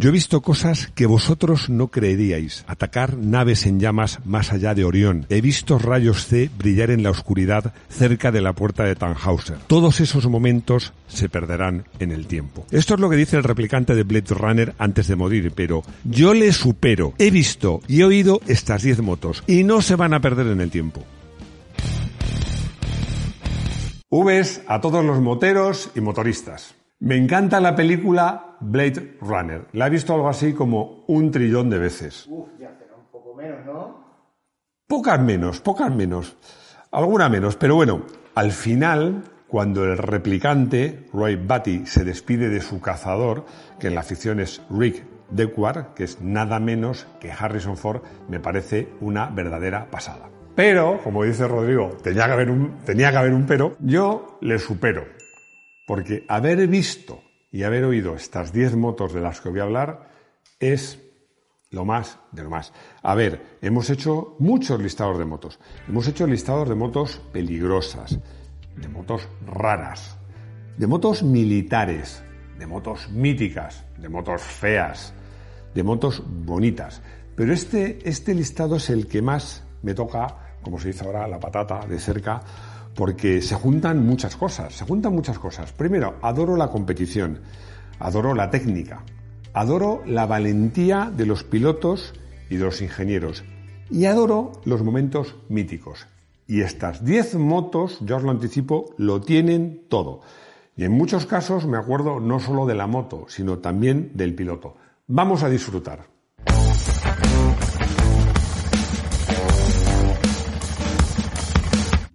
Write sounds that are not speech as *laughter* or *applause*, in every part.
yo he visto cosas que vosotros no creeríais. Atacar naves en llamas más allá de Orión. He visto rayos C brillar en la oscuridad cerca de la puerta de Tannhauser. Todos esos momentos se perderán en el tiempo. Esto es lo que dice el replicante de Blade Runner antes de morir, pero yo le supero. He visto y he oído estas 10 motos y no se van a perder en el tiempo. Vs a todos los moteros y motoristas. Me encanta la película Blade Runner. La he visto algo así como un trillón de veces. Uf, ya será un poco menos, ¿no? Pocas menos, pocas menos. Alguna menos, pero bueno, al final, cuando el replicante, Roy Batty, se despide de su cazador, que en la ficción es Rick Deckard, que es nada menos que Harrison Ford, me parece una verdadera pasada. Pero, como dice Rodrigo, tenía que haber un, tenía que haber un pero, yo le supero. Porque haber visto y haber oído estas 10 motos de las que voy a hablar es lo más de lo más. A ver, hemos hecho muchos listados de motos. Hemos hecho listados de motos peligrosas, de motos raras, de motos militares, de motos míticas, de motos feas, de motos bonitas. Pero este, este listado es el que más me toca, como se dice ahora, la patata de cerca, porque se juntan muchas cosas, se juntan muchas cosas. Primero, adoro la competición, adoro la técnica, adoro la valentía de los pilotos y de los ingenieros, y adoro los momentos míticos. Y estas 10 motos, yo os lo anticipo, lo tienen todo. Y en muchos casos me acuerdo no solo de la moto, sino también del piloto. Vamos a disfrutar.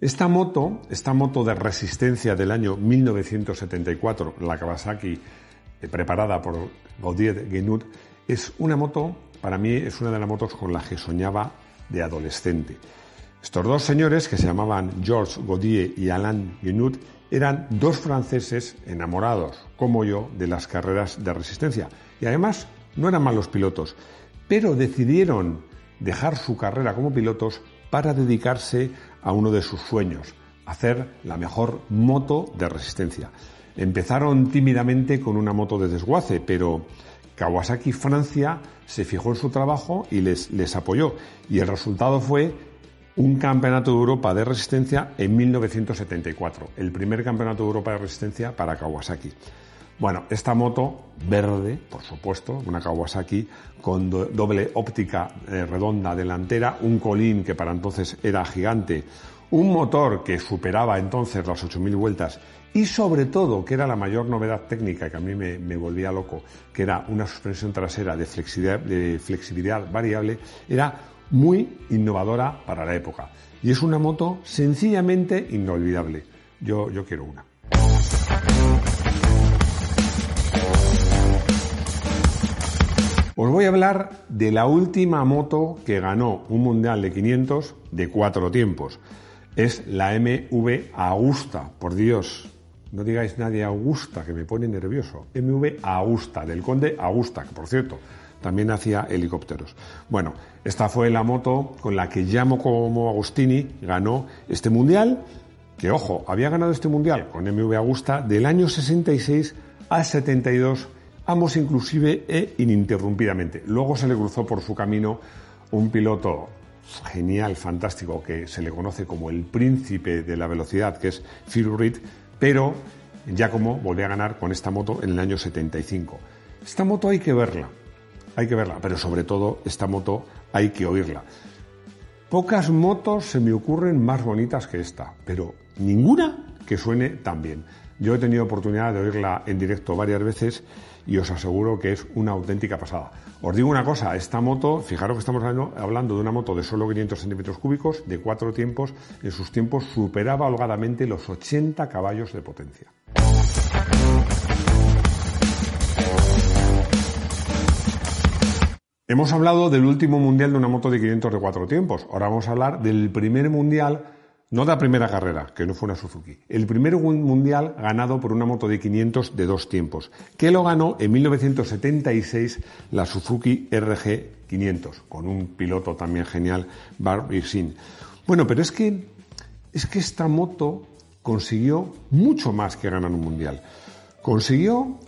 Esta moto, esta moto de resistencia del año 1974, la Kawasaki eh, preparada por Gaudier Genut, es una moto, para mí es una de las motos con las que soñaba de adolescente. Estos dos señores, que se llamaban Georges Gaudier y Alain Genut, eran dos franceses enamorados, como yo, de las carreras de resistencia. Y además no eran malos pilotos, pero decidieron dejar su carrera como pilotos para dedicarse a uno de sus sueños, hacer la mejor moto de resistencia. Empezaron tímidamente con una moto de desguace, pero Kawasaki Francia se fijó en su trabajo y les, les apoyó. Y el resultado fue un campeonato de Europa de resistencia en 1974, el primer campeonato de Europa de resistencia para Kawasaki. Bueno, esta moto verde, por supuesto, una Kawasaki con doble óptica eh, redonda delantera, un colín que para entonces era gigante, un motor que superaba entonces las 8.000 vueltas y sobre todo, que era la mayor novedad técnica que a mí me, volvía loco, que era una suspensión trasera de flexibilidad, de flexibilidad variable, era muy innovadora para la época. Y es una moto sencillamente inolvidable. Yo, yo quiero una. Os voy a hablar de la última moto que ganó un mundial de 500 de cuatro tiempos. Es la MV Augusta, por Dios. No digáis nadie Augusta, que me pone nervioso. MV Augusta, del conde Augusta, que por cierto, también hacía helicópteros. Bueno, esta fue la moto con la que llamo como Agostini ganó este mundial, que ojo, había ganado este mundial con MV Augusta del año 66 al 72 ambos inclusive e ininterrumpidamente. Luego se le cruzó por su camino un piloto genial, fantástico, que se le conoce como el príncipe de la velocidad, que es Phil Reed, pero Giacomo volvió a ganar con esta moto en el año 75. Esta moto hay que verla, hay que verla, pero sobre todo esta moto hay que oírla. Pocas motos se me ocurren más bonitas que esta, pero ninguna que suene tan bien. Yo he tenido oportunidad de oírla en directo varias veces y os aseguro que es una auténtica pasada. Os digo una cosa, esta moto, fijaros que estamos hablando de una moto de solo 500 centímetros cúbicos, de cuatro tiempos, en sus tiempos superaba holgadamente los 80 caballos de potencia. Hemos hablado del último mundial de una moto de 500 de cuatro tiempos. Ahora vamos a hablar del primer mundial, no de la primera carrera, que no fue una Suzuki. El primer mundial ganado por una moto de 500 de dos tiempos, que lo ganó en 1976 la Suzuki RG 500, con un piloto también genial, Barb Irsin. Bueno, pero es que, es que esta moto consiguió mucho más que ganar un mundial. Consiguió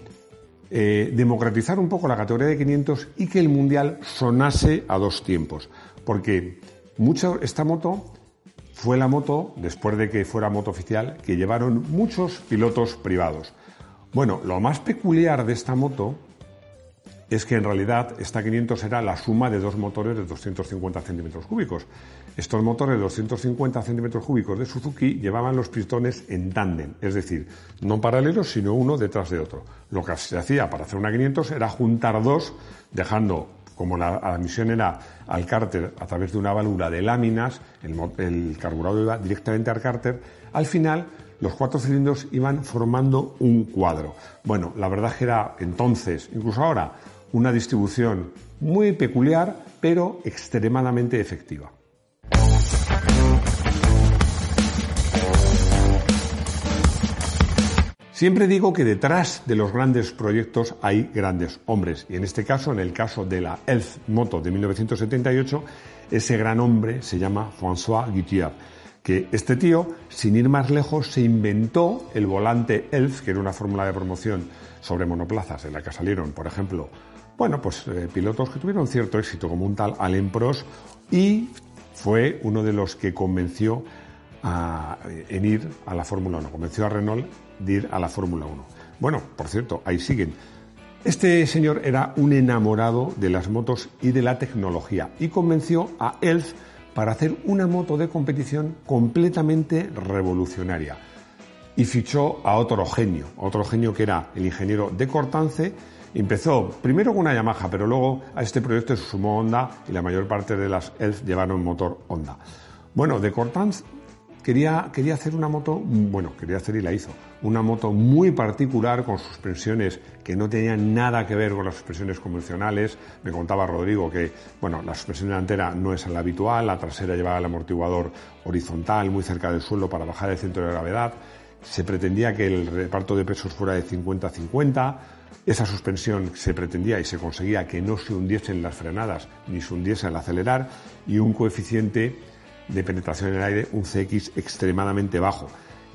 eh, democratizar un poco la categoría de 500 y que el mundial sonase a dos tiempos. Porque mucho, esta moto fue la moto, después de que fuera moto oficial, que llevaron muchos pilotos privados. Bueno, lo más peculiar de esta moto es que en realidad esta 500 era la suma de dos motores de 250 centímetros cúbicos. Estos motores de 250 centímetros cúbicos de Suzuki llevaban los pistones en tándem, es decir, no paralelos, sino uno detrás de otro. Lo que se hacía para hacer una 500 era juntar dos, dejando, como la, misión era al cárter a través de una válvula de láminas, el, carburador iba directamente al cárter, al final los cuatro cilindros iban formando un cuadro. Bueno, la verdad que era entonces, incluso ahora, una distribución muy peculiar, pero extremadamente efectiva. Siempre digo que detrás de los grandes proyectos hay grandes hombres y en este caso, en el caso de la Elf Moto de 1978, ese gran hombre se llama François Guittier, que este tío, sin ir más lejos, se inventó el volante Elf, que era una fórmula de promoción sobre monoplazas en la que salieron, por ejemplo, bueno, pues eh, pilotos que tuvieron cierto éxito, como un tal Alain Prost, y fue uno de los que convenció a, en ir a la Fórmula 1, convenció a Renault de ir a la Fórmula 1. Bueno, por cierto, ahí siguen. Este señor era un enamorado de las motos y de la tecnología y convenció a Elf para hacer una moto de competición completamente revolucionaria. Y fichó a otro genio, otro genio que era el ingeniero de Cortance, Empezó primero con una Yamaha, pero luego a este proyecto se sumó Honda y la mayor parte de las ELF llevaron motor Honda. Bueno, de Cortance quería, quería hacer una moto, bueno, quería hacer y la hizo, una moto muy particular con suspensiones que no tenían nada que ver con las suspensiones convencionales. Me contaba Rodrigo que, bueno, la suspensión delantera no es la habitual, la trasera llevaba el amortiguador horizontal muy cerca del suelo para bajar el centro de gravedad. Se pretendía que el reparto de pesos fuera de 50-50 esa suspensión se pretendía y se conseguía que no se hundiesen las frenadas ni se hundiese al acelerar y un coeficiente de penetración en el aire, un CX extremadamente bajo.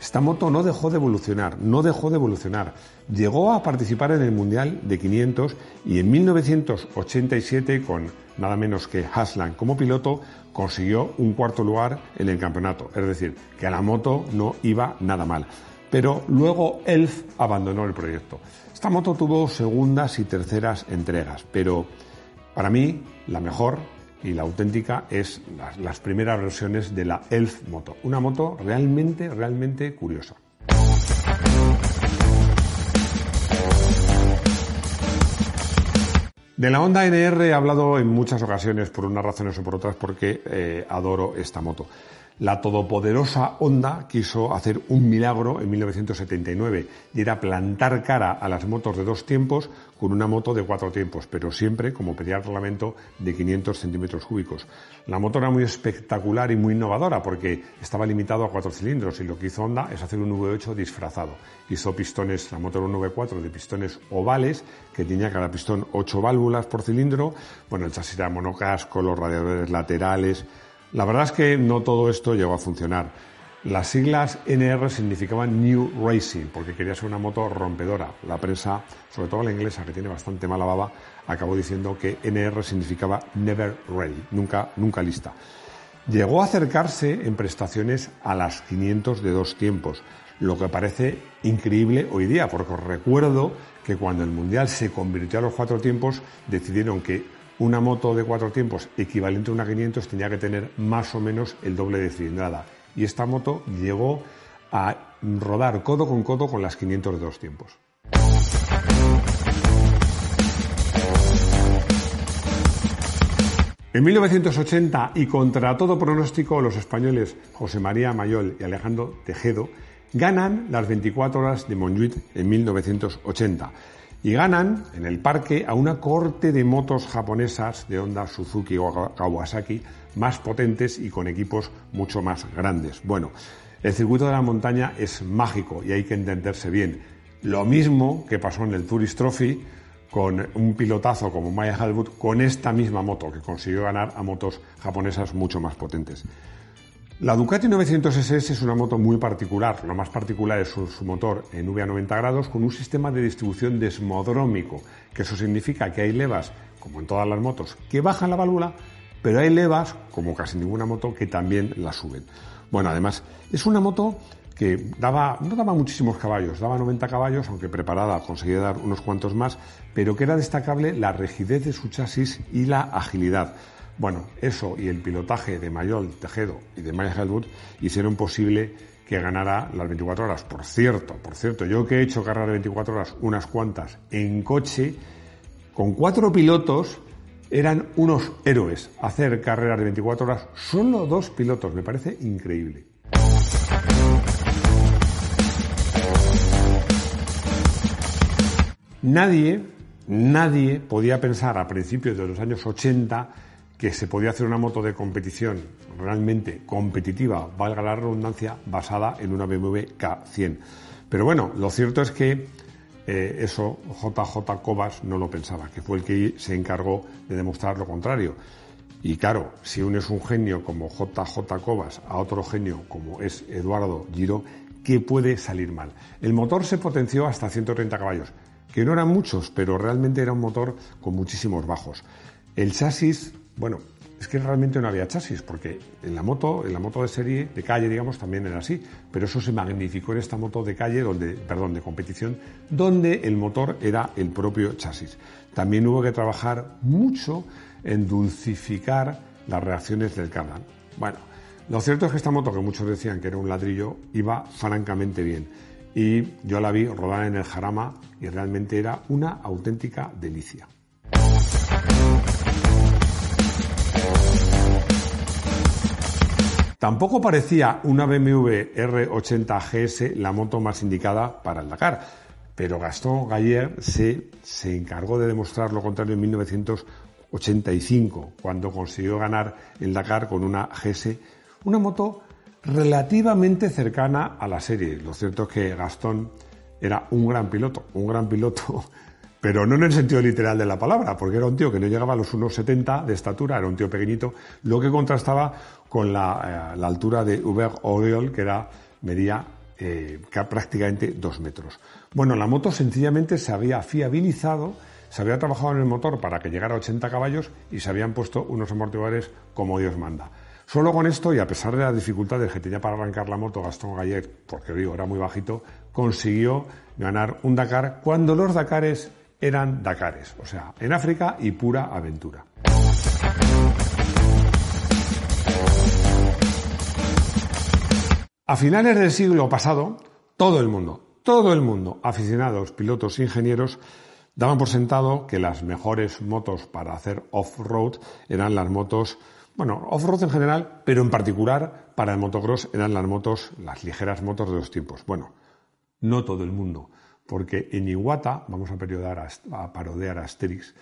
Esta moto no dejó de evolucionar, no dejó de evolucionar. Llegó a participar en el Mundial de 500 y en 1987, con nada menos que Haslam como piloto, consiguió un cuarto lugar en el campeonato. Es decir, que a la moto no iba nada mal. Pero luego Elf abandonó el proyecto. Esta moto tuvo segundas y terceras entregas, pero para mí la mejor y la auténtica es las, primeras versiones de la Elf Moto. Una moto realmente, realmente curiosa. De la Honda NR he hablado en muchas ocasiones por unas razones o por otras porque eh, adoro esta moto. La todopoderosa Honda quiso hacer un milagro en 1979 y era plantar cara a las motos de dos tiempos con una moto de cuatro tiempos, pero siempre, como pedía el reglamento, de 500 centímetros cúbicos. La moto era muy espectacular y muy innovadora porque estaba limitado a cuatro cilindros y lo que hizo Honda es hacer un V8 disfrazado. Hizo pistones, la moto era un V4 de pistones ovales que tenía cada pistón ocho válvulas por cilindro. Bueno, el chasis era monocasco, los radiadores laterales, la verdad es que no todo esto llegó a funcionar. Las siglas NR significaban New Racing, porque quería ser una moto rompedora. La prensa, sobre todo la inglesa, que tiene bastante mala baba, acabó diciendo que NR significaba Never Ready, nunca, nunca lista. Llegó a acercarse en prestaciones a las 500 de dos tiempos, lo que parece increíble hoy día, porque os recuerdo que cuando el Mundial se convirtió a los cuatro tiempos, decidieron que una moto de cuatro tiempos equivalente a una 500 tenía que tener más o menos el doble de cilindrada. Y esta moto llegó a rodar codo con codo con las 500 de dos tiempos. En 1980, y contra todo pronóstico, los españoles José María Mayol y Alejandro Tejedo ganan las 24 horas de Montjuic en 1980 y ganan en el parque a una corte de motos japonesas de Honda, Suzuki o Kawasaki más potentes y con equipos mucho más grandes. Bueno, el circuito de la montaña es mágico y hay que entenderse bien. Lo mismo que pasó en el Tourist Trophy con un pilotazo como Maya Halwood con esta misma moto que consiguió ganar a motos japonesas mucho más potentes. La Ducati 900 SS es una moto muy particular. Lo más particular es su, motor en V a 90 grados con un sistema de distribución desmodrómico, que eso significa que hay levas, como en todas las motos, que bajan la válvula, pero hay levas, como casi ninguna moto, que también la suben. Bueno, además, es una moto que daba, no daba muchísimos caballos, daba 90 caballos, aunque preparada conseguía dar unos cuantos más, pero que era destacable la rigidez de su chasis y la agilidad. Bueno, eso y el pilotaje de Mayol, Tejedo y de Maya Helwood hicieron posible que ganara las 24 horas. Por cierto, por cierto, yo que he hecho carreras de 24 horas unas cuantas en coche, con cuatro pilotos, eran unos héroes. Hacer carreras de 24 horas, solo dos pilotos, me parece increíble. Nadie, nadie podía pensar a principios de los años 80 que se podía hacer una moto de competición realmente competitiva, valga la redundancia, basada en una BMW K100. Pero bueno, lo cierto es que eh, eso JJ Cobas no lo pensaba, que fue el que se encargó de demostrar lo contrario. Y claro, si unes un genio como JJ Cobas a otro genio como es Eduardo Giro, ¿qué puede salir mal? El motor se potenció hasta 130 caballos que no eran muchos, pero realmente era un motor con muchísimos bajos. El chasis, bueno, es que realmente no había chasis, porque en la moto, en la moto de serie, de calle, digamos, también era así, pero eso se magnificó en esta moto de calle, donde, perdón, de competición, donde el motor era el propio chasis. También hubo que trabajar mucho en dulcificar las reacciones del cardan. Bueno, lo cierto es que esta moto, que muchos decían que era un ladrillo, iba francamente bien y yo la vi rodar en el Jarama y realmente era una auténtica delicia. Tampoco parecía una BMW R80 GS la moto más indicada para el Dakar, pero Gaston Galler se, se encargó de demostrar lo contrario en 1985, cuando consiguió ganar el Dakar con una GS, una moto relativamente cercana a la serie. Lo cierto es que Gastón era un gran piloto, un gran piloto, pero no en el sentido literal de la palabra, porque era un tío que no llegaba a los 1,70 de estatura, era un tío pequeñito, lo que contrastaba con la, eh, altura de Hubert Oriol, que era, medía eh, prácticamente dos metros. Bueno, la moto sencillamente se había fiabilizado, se había trabajado en el motor para que llegara a 80 caballos y se habían puesto unos amortiguadores como Dios manda. Solo con esto, y a pesar de las dificultades que tenía para arrancar la moto Gastón Gallet, porque digo, era muy bajito, consiguió ganar un Dakar cuando los Dakares eran Dakares, o sea, en África y pura aventura. A finales del siglo pasado, todo el mundo, todo el mundo, aficionados, pilotos, ingenieros, daban por sentado que las mejores motos para hacer off-road eran las motos bueno, off-road en general, pero en particular para el motocross eran las motos, las ligeras motos de los tiempos. Bueno, no todo el mundo, porque en Iwata, vamos a, a parodear a Asterix,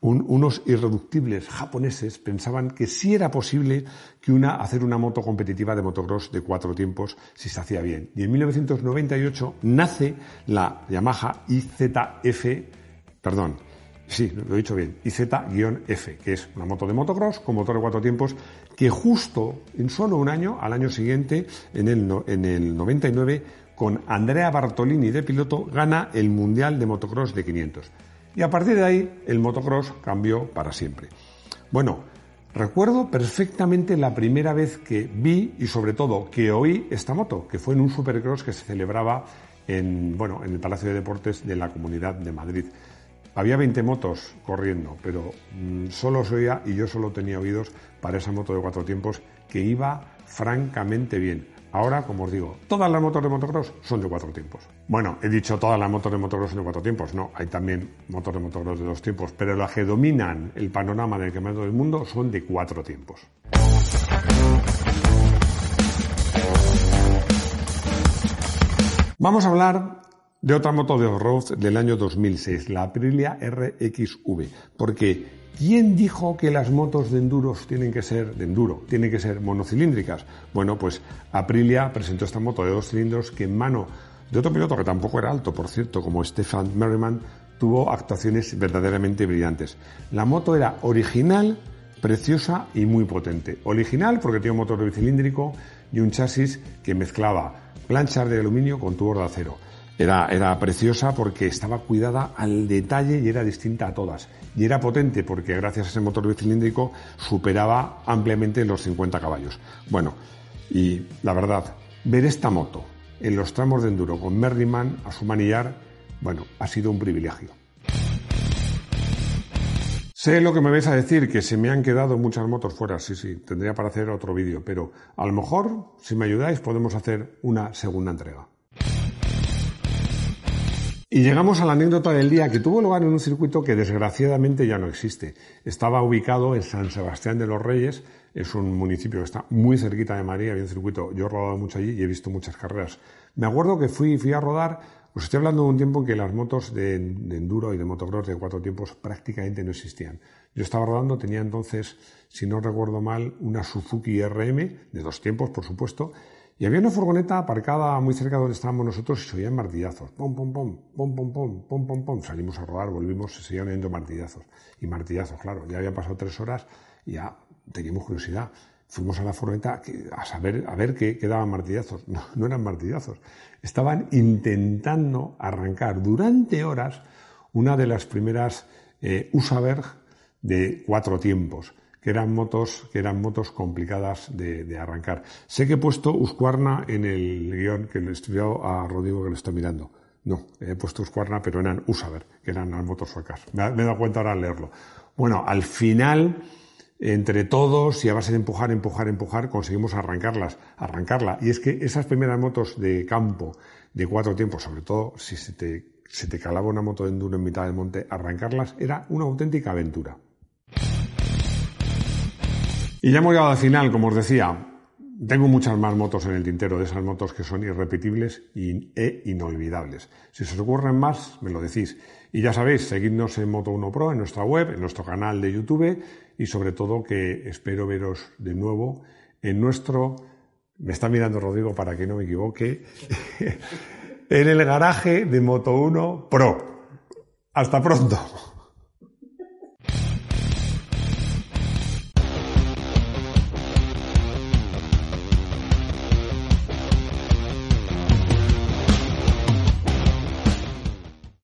unos irreductibles japoneses pensaban que sí era posible que una, hacer una moto competitiva de motocross de cuatro tiempos si se hacía bien. Y en 1998 nace la Yamaha IZF, perdón, Sí, lo he dicho bien. IZ-F, que es una moto de motocross con motor de cuatro tiempos que justo en solo un año, al año siguiente, en el, en el 99, con Andrea Bartolini de piloto, gana el Mundial de Motocross de 500. Y a partir de ahí, el motocross cambió para siempre. Bueno, recuerdo perfectamente la primera vez que vi y sobre todo que oí esta moto, que fue en un supercross que se celebraba en, bueno, en el Palacio de Deportes de la Comunidad de Madrid. Había 20 motos corriendo, pero mm, solo se oía y yo solo tenía oídos para esa moto de cuatro tiempos que iba francamente bien. Ahora, como os digo, todas las motos de motocross son de cuatro tiempos. Bueno, he dicho todas las motos de motocross son de cuatro tiempos. No, hay también motos de motocross de dos tiempos, pero las que dominan el panorama del campeonato del mundo son de cuatro tiempos. Vamos a hablar de otra moto de off-road del año 2006, la Aprilia RXV, porque ¿quién dijo que las motos de enduros tienen que ser de enduro, tienen que ser monocilíndricas? Bueno, pues Aprilia presentó esta moto de dos cilindros que en mano de otro piloto que tampoco era alto, por cierto, como Stefan Merriman, tuvo actuaciones verdaderamente brillantes. La moto era original, preciosa y muy potente. Original porque tenía un motor bicilíndrico y un chasis que mezclaba planchas de aluminio con tubos de acero. Era, era, preciosa porque estaba cuidada al detalle y era distinta a todas. Y era potente porque gracias a ese motor bicilíndrico superaba ampliamente los 50 caballos. Bueno, y la verdad, ver esta moto en los tramos de enduro con Merriman a su manillar, bueno, ha sido un privilegio. Sé lo que me vais a decir, que se me han quedado muchas motos fuera, sí, sí, tendría para hacer otro vídeo, pero a lo mejor, si me ayudáis, podemos hacer una segunda entrega. Y llegamos a la anécdota del día que tuvo lugar en un circuito que desgraciadamente ya no existe. Estaba ubicado en San Sebastián de los Reyes, es un municipio que está muy cerquita de María, había un circuito, yo he rodado mucho allí y he visto muchas carreras. Me acuerdo que fui, fui a rodar os estoy hablando de un tiempo en que las motos de, enduro y de motocross de cuatro tiempos prácticamente no existían. Yo estaba rodando, tenía entonces, si no recuerdo mal, una Suzuki RM, de dos tiempos, por supuesto, y había una furgoneta aparcada muy cerca de donde estábamos nosotros y se oían martillazos. Pom, pom, pom, pom, pom, pom, pom, pom, pom. Salimos a rodar, volvimos, se seguían oyendo martillazos. Y martillazos, claro. Ya habían pasado tres horas y ya teníamos curiosidad fuimos a la furgoneta a saber, a ver qué, daban martillazos. No, eran martillazos. Estaban intentando arrancar durante horas una de las primeras eh, Usaberg de cuatro tiempos, que eran motos, que eran motos complicadas de, arrancar. Sé que he puesto Uscuarna en el guion que le estudiado a Rodrigo que lo está mirando. No, he puesto Uscuarna, pero eran Usaberg, que eran las motos suecas. Me, me he dado cuenta ahora al leerlo. Bueno, al final entre todos y a base de empujar, empujar, empujar, conseguimos arrancarlas, arrancarla. Y es que esas primeras motos de campo de cuatro tiempos, sobre todo si se te, se te calaba una moto de enduro en mitad del monte, arrancarlas era una auténtica aventura. Y ya hemos llegado al final, como os decía, tengo muchas más motos en el tintero, de esas motos que son irrepetibles e inolvidables. Si se os ocurren más, me lo decís. Y ya sabéis, seguidnos en Moto1 Pro, en nuestra web, en nuestro canal de YouTube y sobre todo que espero veros de nuevo en nuestro, me está mirando Rodrigo para que no me equivoque, *laughs* en el garaje de Moto1 Pro. Hasta pronto.